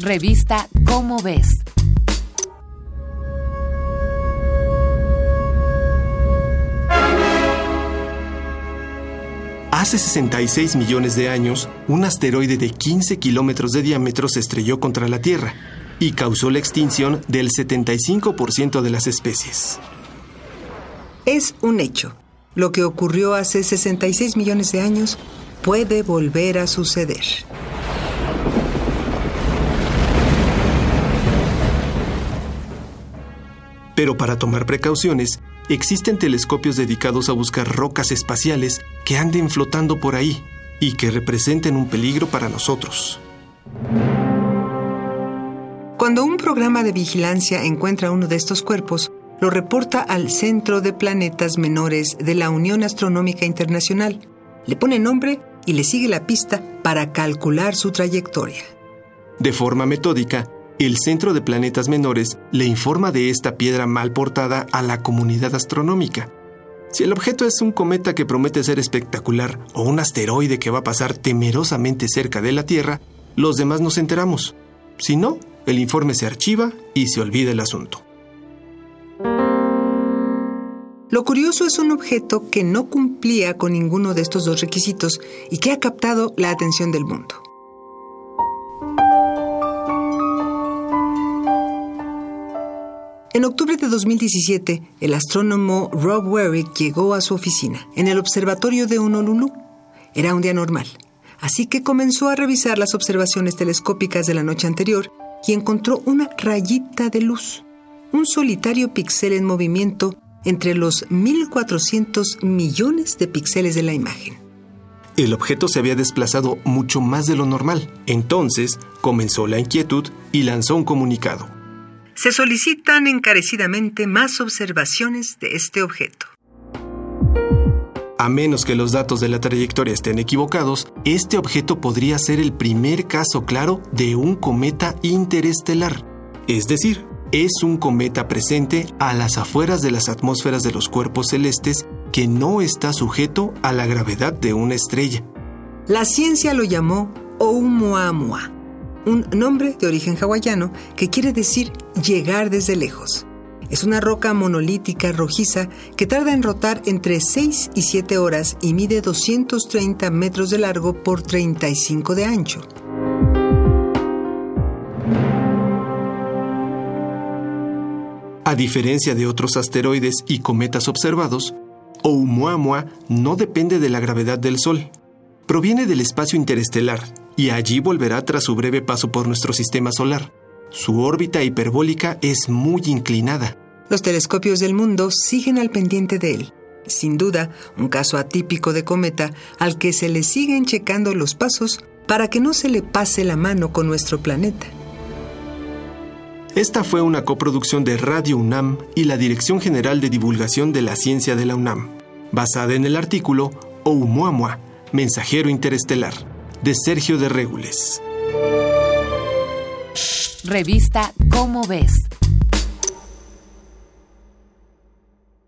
Revista Cómo ves. Hace 66 millones de años, un asteroide de 15 kilómetros de diámetro se estrelló contra la Tierra y causó la extinción del 75% de las especies. Es un hecho. Lo que ocurrió hace 66 millones de años puede volver a suceder. Pero para tomar precauciones, existen telescopios dedicados a buscar rocas espaciales que anden flotando por ahí y que representen un peligro para nosotros. Cuando un programa de vigilancia encuentra uno de estos cuerpos, lo reporta al Centro de Planetas Menores de la Unión Astronómica Internacional, le pone nombre y le sigue la pista para calcular su trayectoria. De forma metódica, el Centro de Planetas Menores le informa de esta piedra mal portada a la comunidad astronómica. Si el objeto es un cometa que promete ser espectacular o un asteroide que va a pasar temerosamente cerca de la Tierra, los demás nos enteramos. Si no, el informe se archiva y se olvida el asunto. Lo curioso es un objeto que no cumplía con ninguno de estos dos requisitos y que ha captado la atención del mundo. En octubre de 2017, el astrónomo Rob Warwick llegó a su oficina, en el observatorio de Honolulu. Era un día normal, así que comenzó a revisar las observaciones telescópicas de la noche anterior y encontró una rayita de luz, un solitario píxel en movimiento entre los 1.400 millones de píxeles de la imagen. El objeto se había desplazado mucho más de lo normal. Entonces comenzó la inquietud y lanzó un comunicado se solicitan encarecidamente más observaciones de este objeto. A menos que los datos de la trayectoria estén equivocados, este objeto podría ser el primer caso claro de un cometa interestelar. Es decir, es un cometa presente a las afueras de las atmósferas de los cuerpos celestes que no está sujeto a la gravedad de una estrella. La ciencia lo llamó Oumuamua un nombre de origen hawaiano que quiere decir llegar desde lejos. Es una roca monolítica rojiza que tarda en rotar entre 6 y 7 horas y mide 230 metros de largo por 35 de ancho. A diferencia de otros asteroides y cometas observados, Oumuamua no depende de la gravedad del Sol. Proviene del espacio interestelar y allí volverá tras su breve paso por nuestro sistema solar. Su órbita hiperbólica es muy inclinada. Los telescopios del mundo siguen al pendiente de él. Sin duda, un caso atípico de cometa al que se le siguen checando los pasos para que no se le pase la mano con nuestro planeta. Esta fue una coproducción de Radio UNAM y la Dirección General de Divulgación de la Ciencia de la UNAM, basada en el artículo Oumuamua, Mensajero Interestelar de Sergio de Regules. Revista Cómo ves.